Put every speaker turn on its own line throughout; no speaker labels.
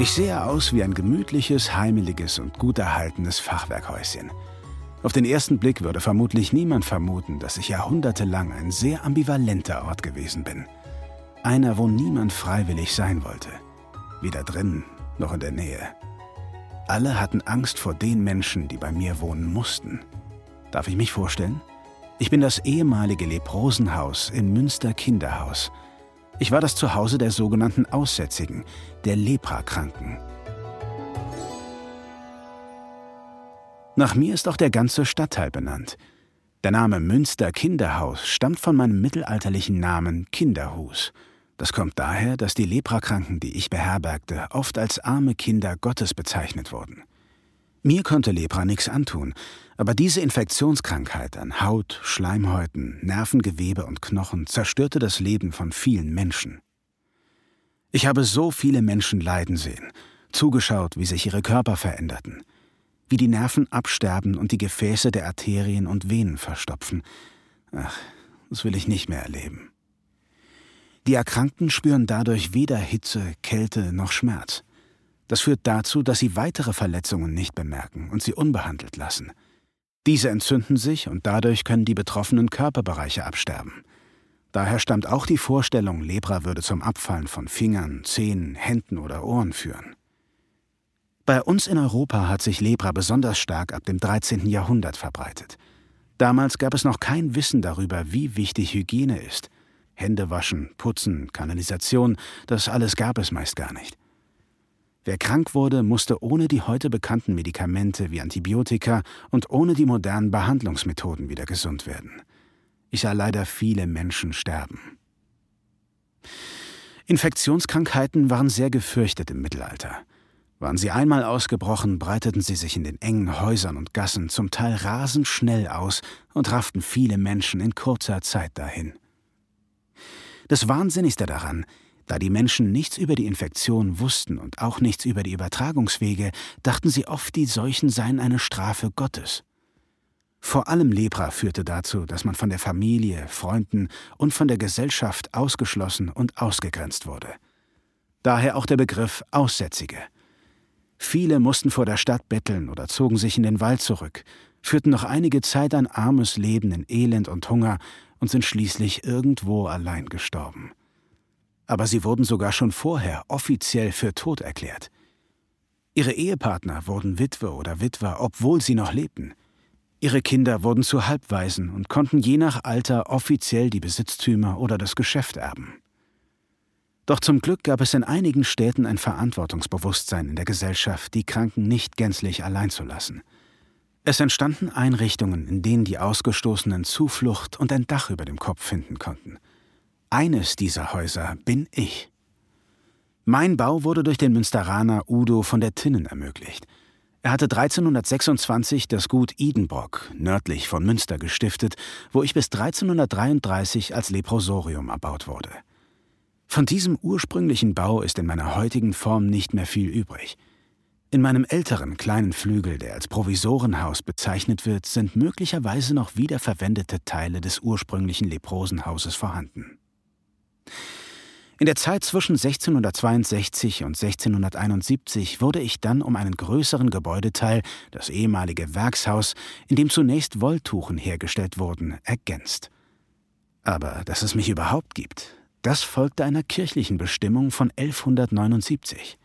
Ich sehe aus wie ein gemütliches, heimeliges und gut erhaltenes Fachwerkhäuschen. Auf den ersten Blick würde vermutlich niemand vermuten, dass ich jahrhundertelang ein sehr ambivalenter Ort gewesen bin. Einer, wo niemand freiwillig sein wollte. Weder drin noch in der Nähe. Alle hatten Angst vor den Menschen, die bei mir wohnen mussten. Darf ich mich vorstellen? Ich bin das ehemalige Leprosenhaus in Münster Kinderhaus. Ich war das Zuhause der sogenannten Aussätzigen, der Leprakranken. Nach mir ist auch der ganze Stadtteil benannt. Der Name Münster Kinderhaus stammt von meinem mittelalterlichen Namen Kinderhus. Das kommt daher, dass die Leprakranken, die ich beherbergte, oft als arme Kinder Gottes bezeichnet wurden. Mir konnte Lepra nichts antun, aber diese Infektionskrankheit an Haut, Schleimhäuten, Nervengewebe und Knochen zerstörte das Leben von vielen Menschen. Ich habe so viele Menschen leiden sehen, zugeschaut, wie sich ihre Körper veränderten, wie die Nerven absterben und die Gefäße der Arterien und Venen verstopfen. Ach, das will ich nicht mehr erleben. Die Erkrankten spüren dadurch weder Hitze, Kälte noch Schmerz. Das führt dazu, dass sie weitere Verletzungen nicht bemerken und sie unbehandelt lassen. Diese entzünden sich und dadurch können die betroffenen Körperbereiche absterben. Daher stammt auch die Vorstellung, Lepra würde zum Abfallen von Fingern, Zehen, Händen oder Ohren führen. Bei uns in Europa hat sich Lepra besonders stark ab dem 13. Jahrhundert verbreitet. Damals gab es noch kein Wissen darüber, wie wichtig Hygiene ist. Hände waschen, putzen, Kanalisation, das alles gab es meist gar nicht. Wer krank wurde, musste ohne die heute bekannten Medikamente wie Antibiotika und ohne die modernen Behandlungsmethoden wieder gesund werden. Ich sah leider viele Menschen sterben. Infektionskrankheiten waren sehr gefürchtet im Mittelalter. Waren sie einmal ausgebrochen, breiteten sie sich in den engen Häusern und Gassen zum Teil rasend schnell aus und rafften viele Menschen in kurzer Zeit dahin. Das Wahnsinnigste daran, da die Menschen nichts über die Infektion wussten und auch nichts über die Übertragungswege, dachten sie oft, die Seuchen seien eine Strafe Gottes. Vor allem Lepra führte dazu, dass man von der Familie, Freunden und von der Gesellschaft ausgeschlossen und ausgegrenzt wurde. Daher auch der Begriff Aussätzige. Viele mussten vor der Stadt betteln oder zogen sich in den Wald zurück, führten noch einige Zeit ein armes Leben in Elend und Hunger und sind schließlich irgendwo allein gestorben aber sie wurden sogar schon vorher offiziell für tot erklärt. Ihre Ehepartner wurden Witwe oder Witwer, obwohl sie noch lebten. Ihre Kinder wurden zu Halbwaisen und konnten je nach Alter offiziell die Besitztümer oder das Geschäft erben. Doch zum Glück gab es in einigen Städten ein Verantwortungsbewusstsein in der Gesellschaft, die Kranken nicht gänzlich allein zu lassen. Es entstanden Einrichtungen, in denen die Ausgestoßenen Zuflucht und ein Dach über dem Kopf finden konnten – eines dieser Häuser bin ich. Mein Bau wurde durch den Münsteraner Udo von der Tinnen ermöglicht. Er hatte 1326 das Gut Idenbrock nördlich von Münster gestiftet, wo ich bis 1333 als Leprosorium erbaut wurde. Von diesem ursprünglichen Bau ist in meiner heutigen Form nicht mehr viel übrig. In meinem älteren kleinen Flügel, der als Provisorenhaus bezeichnet wird, sind möglicherweise noch wiederverwendete Teile des ursprünglichen Leprosenhauses vorhanden. In der Zeit zwischen 1662 und 1671 wurde ich dann um einen größeren Gebäudeteil, das ehemalige Werkshaus, in dem zunächst Wolltuchen hergestellt wurden, ergänzt. Aber dass es mich überhaupt gibt, das folgte einer kirchlichen Bestimmung von 1179.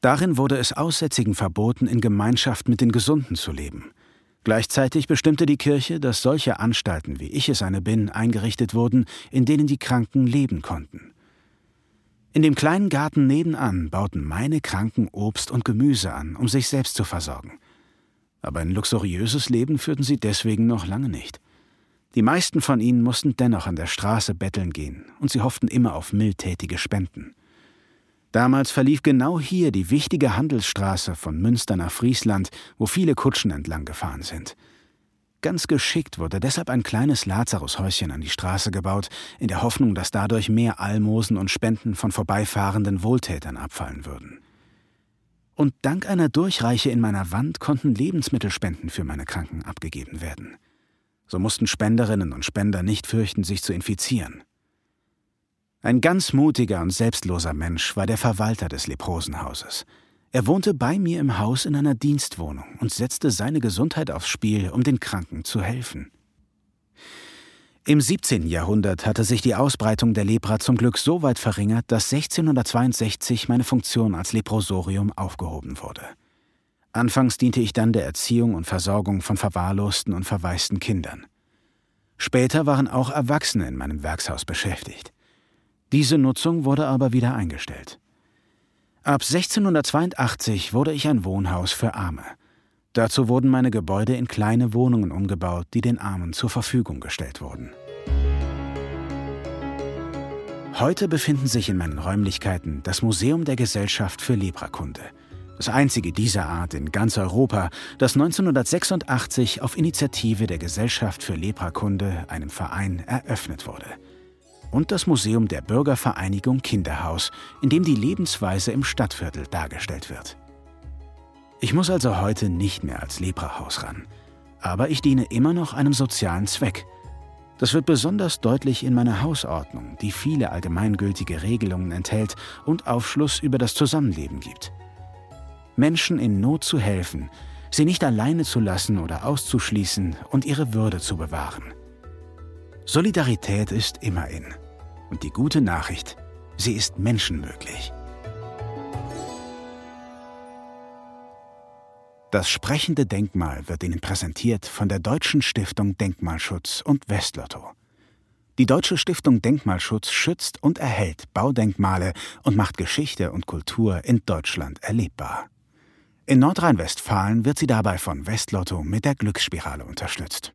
Darin wurde es Aussätzigen verboten, in Gemeinschaft mit den Gesunden zu leben – Gleichzeitig bestimmte die Kirche, dass solche Anstalten, wie ich es eine bin, eingerichtet wurden, in denen die Kranken leben konnten. In dem kleinen Garten nebenan bauten meine Kranken Obst und Gemüse an, um sich selbst zu versorgen. Aber ein luxuriöses Leben führten sie deswegen noch lange nicht. Die meisten von ihnen mussten dennoch an der Straße betteln gehen, und sie hofften immer auf mildtätige Spenden. Damals verlief genau hier die wichtige Handelsstraße von Münster nach Friesland, wo viele Kutschen entlang gefahren sind. Ganz geschickt wurde deshalb ein kleines Lazarushäuschen an die Straße gebaut, in der Hoffnung, dass dadurch mehr Almosen und Spenden von vorbeifahrenden Wohltätern abfallen würden. Und dank einer Durchreiche in meiner Wand konnten Lebensmittelspenden für meine Kranken abgegeben werden. So mussten Spenderinnen und Spender nicht fürchten, sich zu infizieren. Ein ganz mutiger und selbstloser Mensch war der Verwalter des Leprosenhauses. Er wohnte bei mir im Haus in einer Dienstwohnung und setzte seine Gesundheit aufs Spiel, um den Kranken zu helfen. Im 17. Jahrhundert hatte sich die Ausbreitung der Lepra zum Glück so weit verringert, dass 1662 meine Funktion als Leprosorium aufgehoben wurde. Anfangs diente ich dann der Erziehung und Versorgung von verwahrlosten und verwaisten Kindern. Später waren auch Erwachsene in meinem Werkshaus beschäftigt. Diese Nutzung wurde aber wieder eingestellt. Ab 1682 wurde ich ein Wohnhaus für Arme. Dazu wurden meine Gebäude in kleine Wohnungen umgebaut, die den Armen zur Verfügung gestellt wurden. Heute befinden sich in meinen Räumlichkeiten das Museum der Gesellschaft für Leprakunde, das einzige dieser Art in ganz Europa, das 1986 auf Initiative der Gesellschaft für Leprakunde, einem Verein, eröffnet wurde und das Museum der Bürgervereinigung Kinderhaus, in dem die Lebensweise im Stadtviertel dargestellt wird. Ich muss also heute nicht mehr als Leprahaus ran, aber ich diene immer noch einem sozialen Zweck. Das wird besonders deutlich in meiner Hausordnung, die viele allgemeingültige Regelungen enthält und Aufschluss über das Zusammenleben gibt. Menschen in Not zu helfen, sie nicht alleine zu lassen oder auszuschließen und ihre Würde zu bewahren. Solidarität ist immer in. Und die gute Nachricht, sie ist menschenmöglich. Das sprechende Denkmal wird Ihnen präsentiert von der Deutschen Stiftung Denkmalschutz und Westlotto. Die Deutsche Stiftung Denkmalschutz schützt und erhält Baudenkmale und macht Geschichte und Kultur in Deutschland erlebbar. In Nordrhein-Westfalen wird sie dabei von Westlotto mit der Glücksspirale unterstützt.